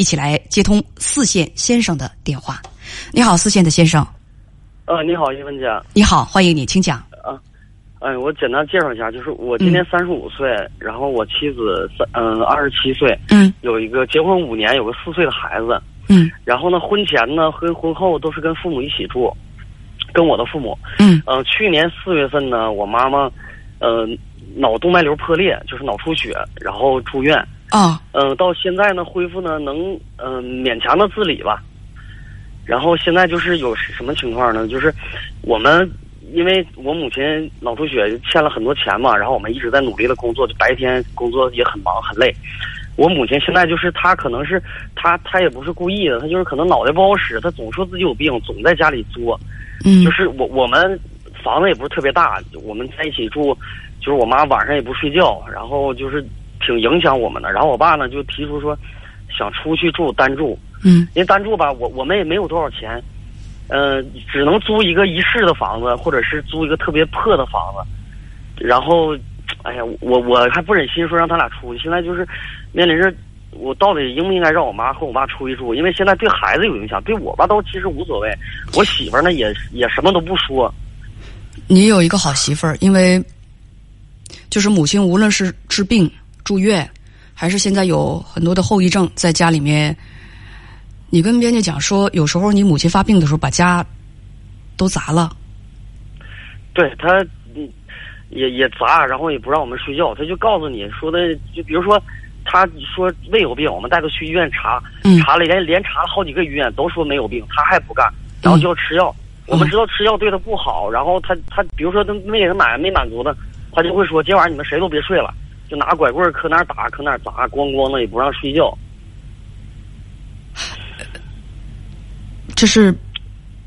一起来接通四线先生的电话。你好，四线的先生。呃，你好，叶文姐。你好，欢迎你，请讲。啊，哎，我简单介绍一下，就是我今年三十五岁，然后我妻子三嗯二十七岁，嗯有一个结婚五年，有个四岁的孩子。嗯然后呢，婚前呢和婚后都是跟父母一起住，跟我的父母。嗯呃、去年四月份呢，我妈妈，呃，脑动脉瘤破裂，就是脑出血，然后住院。哦嗯、到现在呢，恢复呢能嗯、呃勉强的自理吧。然后现在就是有什么情况呢？就是我们因为我母亲脑出血欠了很多钱嘛，然后我们一直在努力的工作，就白天工作也很忙很累。我母亲现在就是她可能是她她也不是故意的，她就是可能脑袋不好使，她总说自己有病，总在家里作。嗯就是我我们房子也不是特别大，我们在一起住，就是我妈晚上也不睡觉，然后就是挺影响我们的。然后我爸呢就提出说，想出去住单住，嗯因为单住吧，我我们也没有多少钱，呃，只能租一个一室的房子，或者是租一个特别破的房子。然后，哎呀，我我还不忍心说让他俩出去，现在就是面临着我到底应不应该让我妈和我爸出去住？因为现在对孩子有影响，对我吧都其实无所谓。我媳妇儿呢也也什么都不说，你有一个好媳妇儿，因为就是母亲无论是治病住院，还是现在有很多的后遗症在家里面，你跟编辑讲说，有时候你母亲发病的时候把家都砸了。对他，嗯，也也砸，然后也不让我们睡觉，他就告诉你说的，就比如说，他说胃有病，我们带他去医院查，嗯。查了连连查了好几个医院，都说没有病，他还不干，然后就要吃药。我们知道吃药对他不好，然后他他比如说他没给他买没满足的，他就会说今晚你们谁都别睡了，就拿拐棍儿搁哪儿打搁哪儿砸，咣咣的也不让睡觉。这是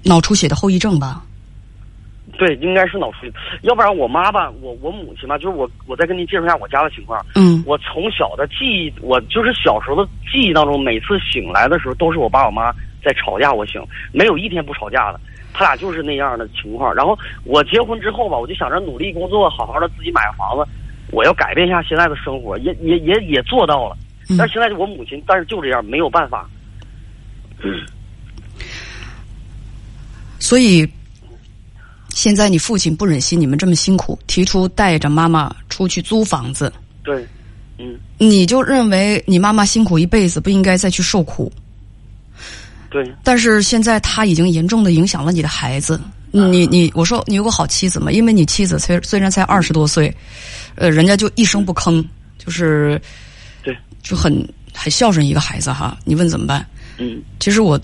脑出血的后遗症吧？对，应该是脑出血，要不然我妈吧，我我母亲吧，就是我我再跟您介绍一下我家的情况。嗯我从小的记忆，我就是小时候的记忆当中，每次醒来的时候，都是我爸我妈在吵架，我醒，没有一天不吵架的。他俩就是那样的情况。然后我结婚之后吧，我就想着努力工作，好好的自己买个房子，我要改变一下现在的生活，也也也也做到了。嗯但是现在我母亲，但是就这样，没有办法。所以现在你父亲不忍心你们这么辛苦，提出带着妈妈出去租房子，对，嗯，你就认为你妈妈辛苦一辈子不应该再去受苦。对，但是现在他已经严重的影响了你的孩子。你你我说你有个好妻子嘛？因为你妻子虽虽然才二十多岁，呃，人家就一声不吭，就是对，就很很孝顺一个孩子哈。你问怎么办？嗯，其实我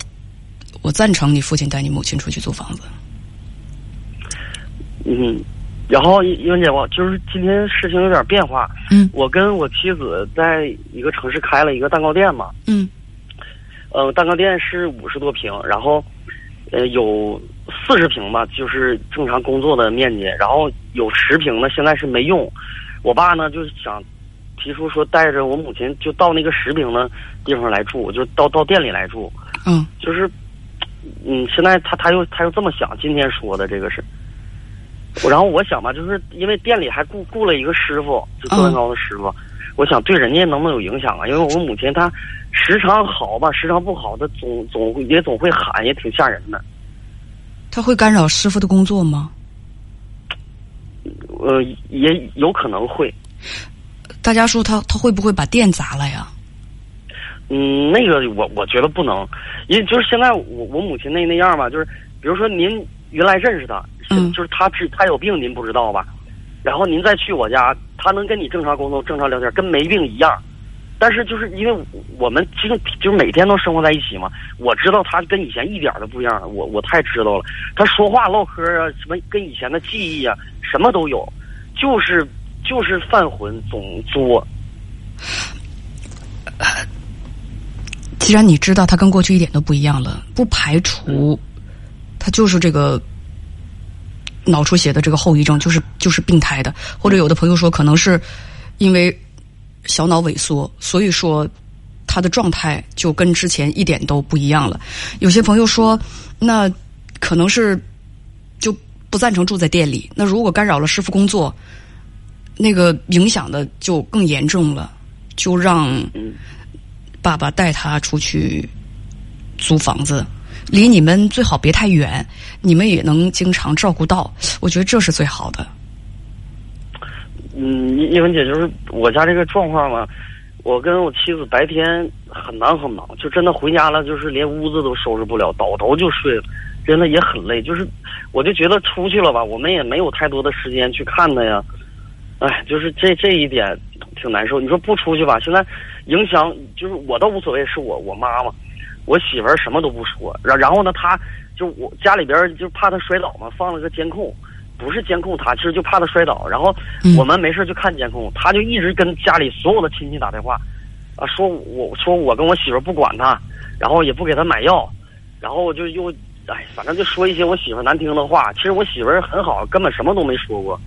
我赞成你父亲带你母亲出去租房子。嗯，然后英文姐，我就是今天事情有点变化。嗯我跟我妻子在一个城市开了一个蛋糕店嘛，嗯呃，蛋糕店是五十多平，然后呃有四十平吧，就是正常工作的面积，然后有十平的，现在是没用。我爸呢就是想提出说带着我母亲就到那个十平的地方来住，就到到店里来住，嗯就是 嗯，现在他他又他又这么想，今天说的这个是。然后我想吧，就是因为店里还雇雇了一个师傅，就做蛋糕的师傅，我想对人家能不能有影响啊？因为我母亲她时常好吧，时常不好，她总总会也总会喊，也挺吓人的。他会干扰师傅的工作吗？呃，也有可能会。大家说他他会不会把店砸了呀？嗯，那个我我觉得不能，因为就是现在我我母亲那那样吧，就是比如说您原来认识他，嗯就是他治他有病您不知道吧，然后您再去我家，他能跟你正常沟通、正常聊天，跟没病一样。但是就是因为我们经就是每天都生活在一起嘛，我知道他跟以前一点都不一样了，我我太知道了。他说话唠嗑啊，什么跟以前的记忆啊，什么都有，就是就是犯浑，总作。既然你知道他跟过去一点都不一样了，不排除他就是这个脑出血的这个后遗症，就是就是病态的，或者有的朋友说可能是因为小脑萎缩，所以说他的状态就跟之前一点都不一样了。有些朋友说，那可能是就不赞成住在店里，那如果干扰了师傅工作，那个影响的就更严重了，就让。爸爸带他出去租房子，离你们最好别太远，你们也能经常照顾到。我觉得这是最好的。嗯，叶文姐，就是我家这个状况嘛，我跟我妻子白天很忙很忙，就真的回家了，就是连屋子都收拾不了，倒头就睡了，真的也很累。就是我就觉得出去了吧，我们也没有太多的时间去看他呀。哎，就是这这一点挺难受。你说不出去吧，现在影响就是我倒无所谓，是我我妈妈，我媳妇儿什么都不说，然然后呢，她就我家里边就怕她摔倒嘛，放了个监控，不是监控他，其实就怕他摔倒。然后我们没事就看监控，他就一直跟家里所有的亲戚打电话，啊，说我说我跟我媳妇不管她，然后也不给她买药，然后就又哎，反正就说一些我媳妇难听的话。其实我媳妇很好，根本什么都没说过。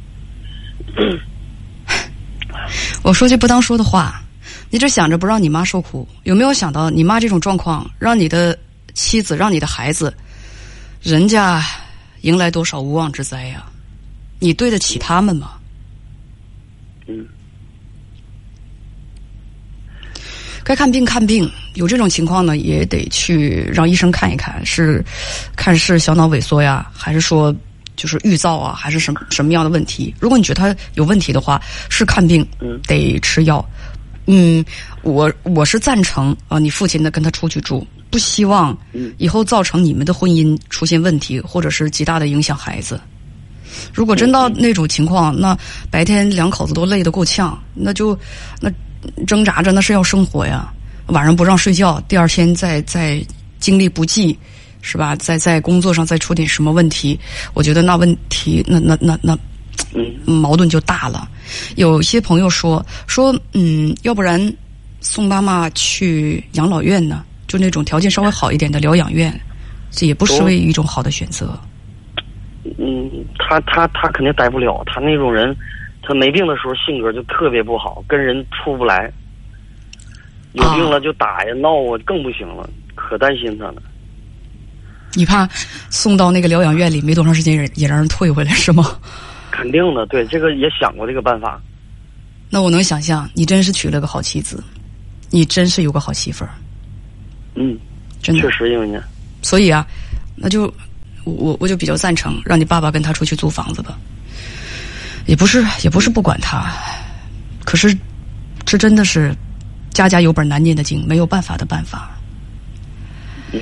我说句不当说的话，你只想着不让你妈受苦，有没有想到你妈这种状况，让你的妻子，让你的孩子，人家迎来多少无妄之灾呀？你对得起他们吗？嗯，该看病看病，有这种情况呢，也得去让医生看一看，是看是小脑萎缩呀，还是说就是预兆啊，还是什么什么样的问题？如果你觉得他有问题的话，是看病，嗯得吃药。嗯，我我是赞成啊，你父亲呢跟他出去住，不希望嗯以后造成你们的婚姻出现问题，或者是极大的影响孩子。如果真到那种情况，那白天两口子都累得够呛，那就那挣扎着那是要生活呀。晚上不让睡觉，第二天再再精力不济，是吧？再在工作上再出点什么问题，我觉得那问题那那那那嗯矛盾就大了。有些朋友说说，嗯，要不然送妈妈去养老院呢？就那种条件稍微好一点的疗养院，这也不失为一种好的选择。嗯，他他他肯定待不了，他那种人，他没病的时候性格就特别不好，跟人处不来。有病了就打呀闹啊，更不行了，可担心他了。你怕送到那个疗养院里没多长时间也也让人退回来是吗？肯定的，对这个也想过这个办法。那我能想象，你真是娶了个好妻子，你真是有个好媳妇儿，嗯，真的确。实，因为呢，所以啊，那就我我就比较赞成让你爸爸跟他出去租房子吧。也不是也不是不管他，可是这真的是家家有本难念的经，没有办法的办法。嗯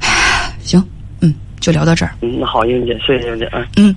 行，嗯，就聊到这儿，嗯，那好，英姐，谢谢英姐，嗯。嗯。